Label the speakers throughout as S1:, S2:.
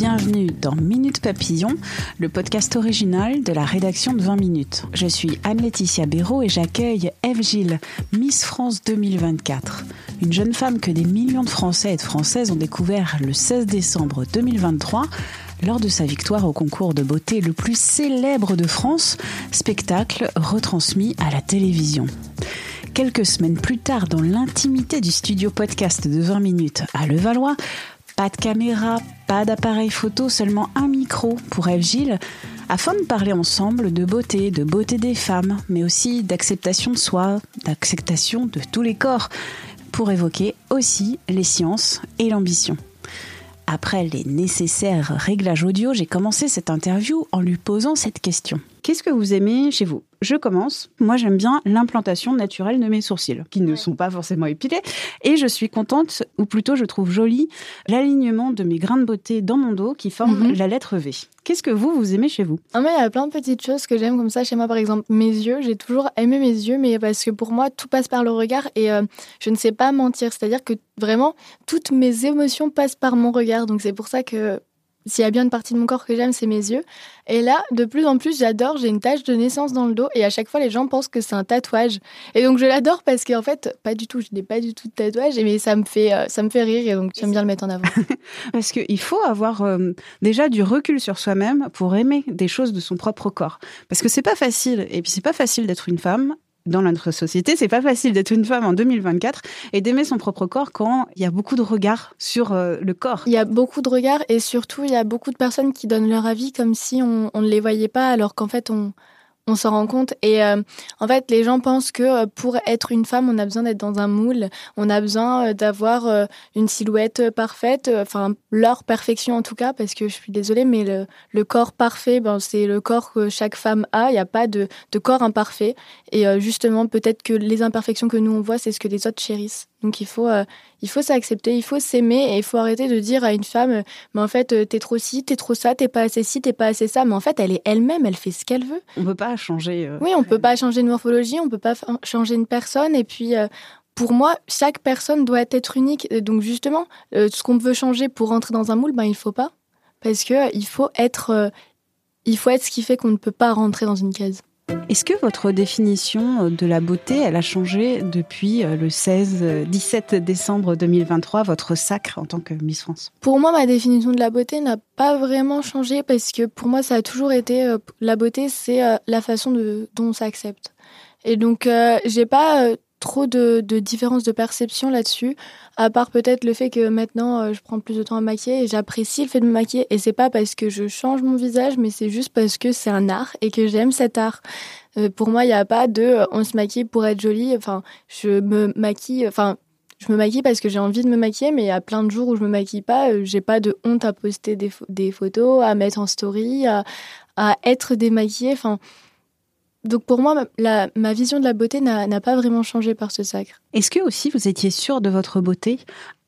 S1: Bienvenue dans Minute Papillon, le podcast original de la rédaction de 20 minutes. Je suis Anne-Laetitia Béraud et j'accueille Eve Gilles, Miss France 2024. Une jeune femme que des millions de Français et de Françaises ont découvert le 16 décembre 2023 lors de sa victoire au concours de beauté le plus célèbre de France, spectacle retransmis à la télévision. Quelques semaines plus tard, dans l'intimité du studio podcast de 20 minutes à Levallois, pas de caméra, pas d'appareil photo, seulement un micro pour Eve afin de parler ensemble de beauté, de beauté des femmes, mais aussi d'acceptation de soi, d'acceptation de tous les corps, pour évoquer aussi les sciences et l'ambition. Après les nécessaires réglages audio, j'ai commencé cette interview en lui posant cette question. Qu'est-ce que vous aimez chez vous? Je commence. Moi, j'aime bien l'implantation naturelle de mes sourcils, qui ne sont pas forcément épilés. Et je suis contente, ou plutôt je trouve joli, l'alignement de mes grains de beauté dans mon dos qui forment
S2: Mhm.
S1: la lettre V. Qu'est-ce que vous, vous aimez chez vous?
S2: Ah, moi, il y a plein de petites choses que j'aime comme ça chez moi. Par exemple, mes yeux. J'ai toujours aimé mes yeux, mais parce que pour moi, tout passe par le regard et euh, je ne sais pas mentir. C'est-à-dire que vraiment, toutes mes émotions passent par mon regard. Donc c'est pour ça que s'il y a bien une partie de mon corps que j'aime, c'est mes yeux. Et là, de plus en plus, j'adore. J'ai une tache de naissance dans le dos et à chaque fois, les gens pensent que c'est un tatouage. Et donc je l'adore parce qu'en fait, pas du tout. Je n'ai pas du tout de tatouage, mais ça me fait, euh, ça me fait rire et donc j'aime bien le mettre en avant.
S1: Parce qu'il faut avoir euh, déjà du recul sur soi-même pour aimer des choses de son propre corps. Parce que c'est pas facile. Et puis c'est pas facile d'être une femme dans notre société. C'est pas facile d'être une femme en 2024 et d'aimer son propre corps quand il y a beaucoup de regards sur euh, le corps.
S2: Il y a beaucoup de regards et surtout il y a beaucoup de personnes qui donnent leur avis comme si on, on ne les voyait pas alors qu'en fait on, on s'en rend compte. Et euh, en fait les gens pensent que euh, pour être une femme on a besoin d'être dans un moule, on a besoin euh, d'avoir une silhouette parfaite, enfin leur perfection en tout cas parce que je suis désolée mais le, corps parfait ben, c'est le corps que chaque femme a, il n'y a pas de, corps imparfait. Et justement peut-être que les imperfections que nous on voit c'est ce que les autres chérissent. Donc il faut... il faut s'accepter, il faut s'aimer et il faut arrêter de dire à une femme, mais en fait, t'es trop ci, t'es trop ça, t'es pas assez ci, t'es pas assez ça. Mais en fait, elle est elle-même, elle fait ce qu'elle veut.
S1: On peut pas changer. euh,
S2: Oui, on peut pas changer de morphologie, on peut pas changer une personne. Et puis, euh, pour moi, chaque personne doit être unique. Et donc, justement, euh, ce qu'on veut changer pour rentrer dans un moule, ben, il faut pas. Parce que il faut être, il faut être ce qui fait qu'on ne peut pas rentrer dans une case.
S1: Est-ce que votre définition euh, de la beauté, elle a changé depuis euh, le 16-17 décembre 2023, votre sacre en tant que Miss France?
S2: Pour moi, ma définition de la beauté n'a pas vraiment changé parce que pour moi, ça a toujours été euh, la beauté, c'est euh, la façon de, dont on s'accepte. Et donc, euh, j'ai pas euh, trop de, de différence de perception là-dessus, à part peut-être le fait que maintenant, euh, je prends plus de temps à maquiller et j'apprécie le fait de me maquiller. Et c'est pas parce que je change mon visage, mais c'est juste parce que c'est un art et que j'aime cet art. Euh, pour moi, il n'y a pas de euh, on se maquille pour être jolie. Enfin, je me maquille. Enfin, je me maquille parce que j'ai envie de me maquiller, mais il y a plein de jours où je me maquille pas. J'ai pas de honte à poster des photos, à mettre en story, à, à être démaquillée. Enfin, donc pour moi, ma, vision de la beauté n'a pas vraiment changé par ce sacre.
S1: Est-ce que aussi vous étiez sûre de votre beauté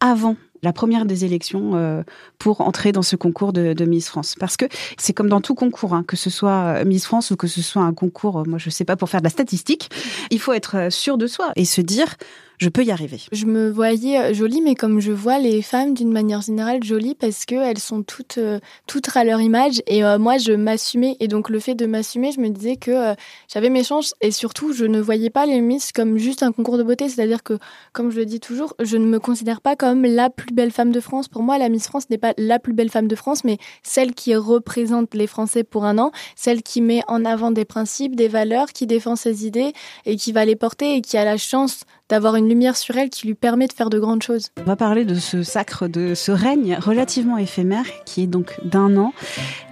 S1: avant la première des élections euh, pour entrer dans ce concours de, Miss France? Parce que c'est comme dans tout concours, hein, que ce soit euh, Miss France ou que ce soit un concours, euh, moi je sais pas, pour faire de la statistique, il faut être sûr de soi et se dire je peux y arriver.
S2: Je me voyais euh, jolie, mais comme je vois les femmes d'une manière générale jolies parce qu'elles sont toutes, euh, toutes à leur image. Et euh, moi, je m'assumais. Et donc, le fait de m'assumer, je me disais que j'avais mes chances. Et surtout, je ne voyais pas les Miss comme juste un concours de beauté. C'est-à-dire que, comme je le dis toujours, je ne me considère pas comme la plus belle femme de France. Pour moi, la Miss France n'est pas la plus belle femme de France, mais celle qui représente les Français pour un an, celle qui met en avant des principes, des valeurs, qui défend ses idées et qui va les porter et qui a la chance d'avoir une lumière sur elle qui lui permet de faire de grandes choses.
S1: On va parler de ce sacre, de ce règne relativement éphémère qui est donc d'un an.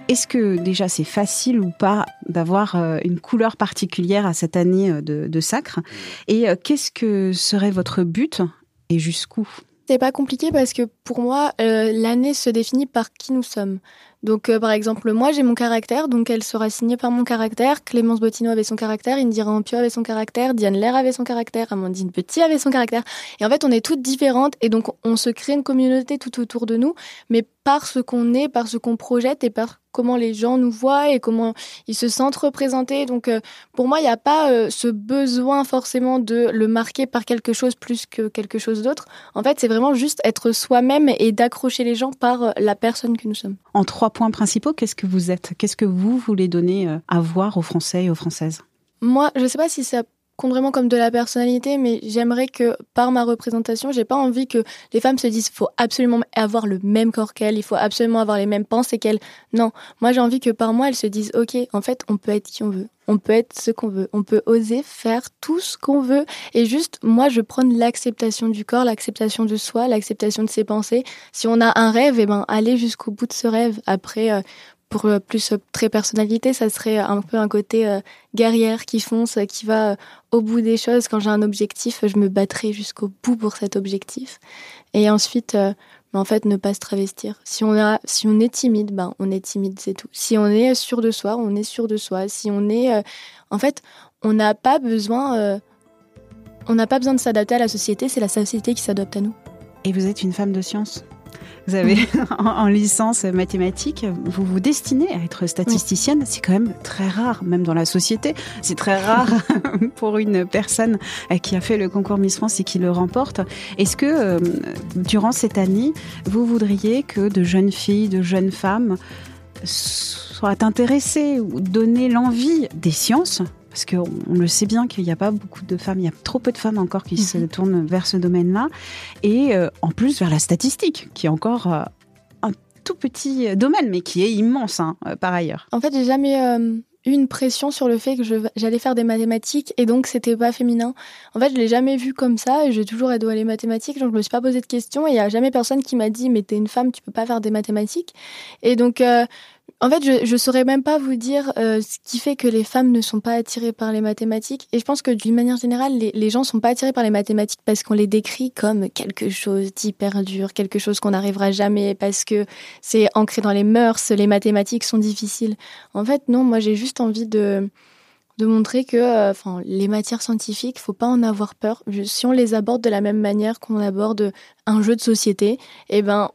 S1: Est-ce que déjà c'est facile ou pas d'avoir euh, une couleur particulière à cette année euh, de, de sacre? Et euh, qu'est-ce que serait votre but et jusqu'où?
S2: C'est pas compliqué parce que pour moi, euh, l'année se définit par qui nous sommes. Donc, euh, par exemple, moi, j'ai mon caractère, donc elle sera signée par mon caractère. Clémence Bottineau avait son caractère, Indira Ampio avait son caractère, Diane Lair avait son caractère, Amandine Petit avait son caractère. Et en fait, on est toutes différentes et donc on se crée une communauté tout autour de nous, mais par ce qu'on est, par ce qu'on projette et par comment les gens nous voient et comment ils se sentent représentés. Donc euh, pour moi, il n'y a pas euh, ce besoin forcément de le marquer par quelque chose plus que quelque chose d'autre. En fait, c'est vraiment juste être soi-même et d'accrocher les gens par la personne que nous sommes.
S1: En trois points principaux, qu'est-ce que vous êtes? Qu'est-ce que vous voulez donner à voir aux Français et aux Françaises?
S2: Moi, je ne sais pas si ça compte vraiment comme de la personnalité, mais j'aimerais que par ma représentation, j'ai pas envie que les femmes se disent faut absolument avoir le même corps qu'elles, il faut absolument avoir les mêmes pensées qu'elles. Non, moi j'ai envie que par moi elles se disent ok, en fait on peut être qui on veut, on peut être ce qu'on veut, on peut oser faire tout ce qu'on veut et juste moi je prends l'acceptation du corps, l'acceptation de soi, l'acceptation de ses pensées. Si on a un rêve, et eh ben aller jusqu'au bout de ce rêve. Après, euh, pour euh, plus euh, très personnalité, ça serait un peu un côté euh, guerrière qui fonce, qui va au bout des choses. Quand j'ai un objectif, je me battrai jusqu'au bout pour cet objectif. Et ensuite, en fait, ne pas se travestir. Si on, a, si on est timide, ben, on est timide, c'est tout. Si on est sûr de soi, on est sûr de soi. Si on est. en fait, on n'a pas besoin. on n'a pas besoin de s'adapter à la société, c'est la société qui s'adapte à nous.
S1: Et vous êtes une femme de science? Vous avez en licence mathématiques, vous vous destinez à être statisticienne. C'est quand même très rare, même dans la société. C'est très rare pour une personne qui a fait le concours Miss France et qui le remporte. Est-ce que euh, durant cette année, vous voudriez que de jeunes filles, de jeunes femmes soient intéressées ou donner l'envie des sciences parce qu'on le sait bien qu'il n'y a pas beaucoup de femmes, il y a trop peu de femmes encore qui se mhm. tournent vers ce domaine-là, et euh, en plus vers la statistique, qui est encore euh, un tout petit domaine, mais qui est immense hein, euh, par ailleurs.
S2: En fait, j'ai jamais eu une pression sur le fait que j'allais faire des mathématiques et donc c'était pas féminin. En fait, je l'ai jamais vu comme ça et j'ai toujours adoré les mathématiques, donc je me suis pas posé de questions et il y a jamais personne qui m'a dit mais t'es une femme, tu peux pas faire des mathématiques. Et donc en fait, je ne saurais même pas vous dire euh, ce qui fait que les femmes ne sont pas attirées par les mathématiques. Et je pense que d'une manière générale, les, les gens sont pas attirés par les mathématiques parce qu'on les décrit comme quelque chose d'hyper dur, quelque chose qu'on n'arrivera jamais, parce que c'est ancré dans les mœurs, les mathématiques sont difficiles. En fait, non, moi j'ai juste envie de de montrer que euh, enfin les matières scientifiques, faut pas en avoir peur. Si on les aborde de la même manière qu'on aborde un jeu de société, eh ben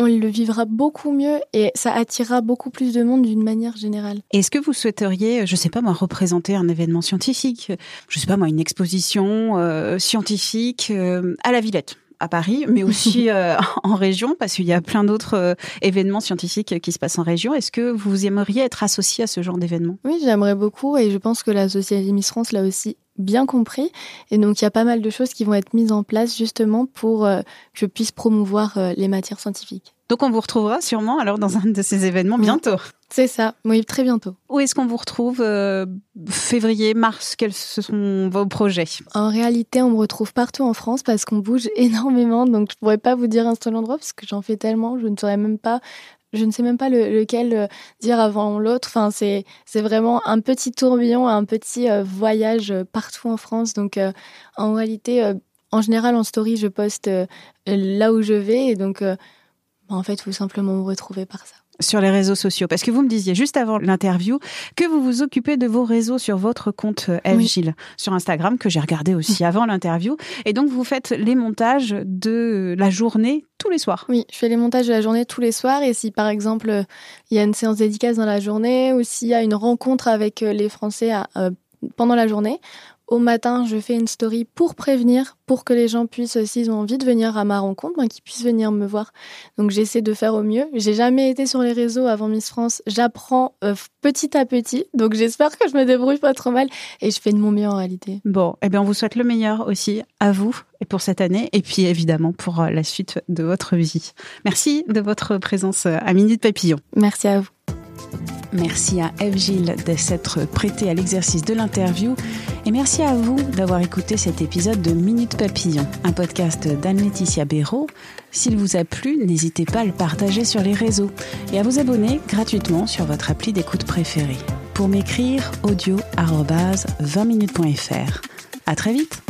S2: on le vivra beaucoup mieux et ça attirera beaucoup plus de monde d'une manière générale.
S1: Est-ce que vous souhaiteriez, je sais pas moi, représenter un événement scientifique, je sais pas moi, une exposition euh, scientifique euh, à la Villette à Paris, mais aussi euh, en région, parce qu'il y a plein d'autres événements scientifiques qui se passent en région. Est-ce que vous aimeriez être associé à ce genre d'événement?
S2: Oui, j'aimerais beaucoup, et je pense que la Société Miss France l'a aussi bien compris. Et donc, il y a pas mal de choses qui vont être mises en place justement pour euh, que je puisse promouvoir euh, les matières scientifiques.
S1: Donc, on vous retrouvera sûrement alors dans un de ces événements bientôt.
S2: C'est ça, oui, très bientôt.
S1: Où est-ce qu'on vous retrouve euh, Février, mars, quels sont vos projets?
S2: En réalité, on me retrouve partout en France parce qu'on bouge énormément. Donc, je pourrais pas vous dire un seul endroit parce que j'en fais tellement, je ne saurais même pas je ne sais même pas lequel euh, dire avant l'autre. Enfin, c'est c'est vraiment un petit tourbillon, un petit euh, voyage partout en France. Donc, en réalité, en général, en story, je poste là où je vais, et donc, bah, en fait, vous simplement me retrouver par ça
S1: sur les réseaux sociaux Parce que vous me disiez juste avant l'interview que vous vous occupez de vos réseaux sur votre compte Eve Gilles sur Instagram, que j'ai regardé aussi avant l'interview. Et donc, vous faites les montages de la journée tous les soirs.
S2: Oui, je fais les montages de la journée tous les soirs. Et si par exemple, il y a une séance dédicace dans la journée ou s'il y a une rencontre avec les Français euh, pendant la journée, au matin, je fais une story pour prévenir, pour que les gens puissent, s'ils ont envie de venir à ma rencontre, ben, qu'ils puissent venir me voir. Donc j'essaie de faire au mieux. J'ai jamais été sur les réseaux avant Miss France. J'apprends euh, petit à petit. Donc j'espère que je me débrouille pas trop mal et je fais de mon mieux en réalité.
S1: Bon, eh bien on vous souhaite le meilleur aussi à vous et pour cette année et puis évidemment pour euh, la suite de votre vie. Merci de votre présence euh, à Minute Papillon.
S2: Merci à vous.
S1: Merci à Eve Gilles de s'être prêtée à l'exercice de l'interview et merci à vous d'avoir écouté cet épisode de Minute Papillon, un podcast d'Anne-Laetitia Béraud. S'il vous a plu, n'hésitez pas à le partager sur les réseaux et à vous abonner gratuitement sur votre appli d'écoute préférée. Pour m'écrire, audio 20minutes.fr. À très vite!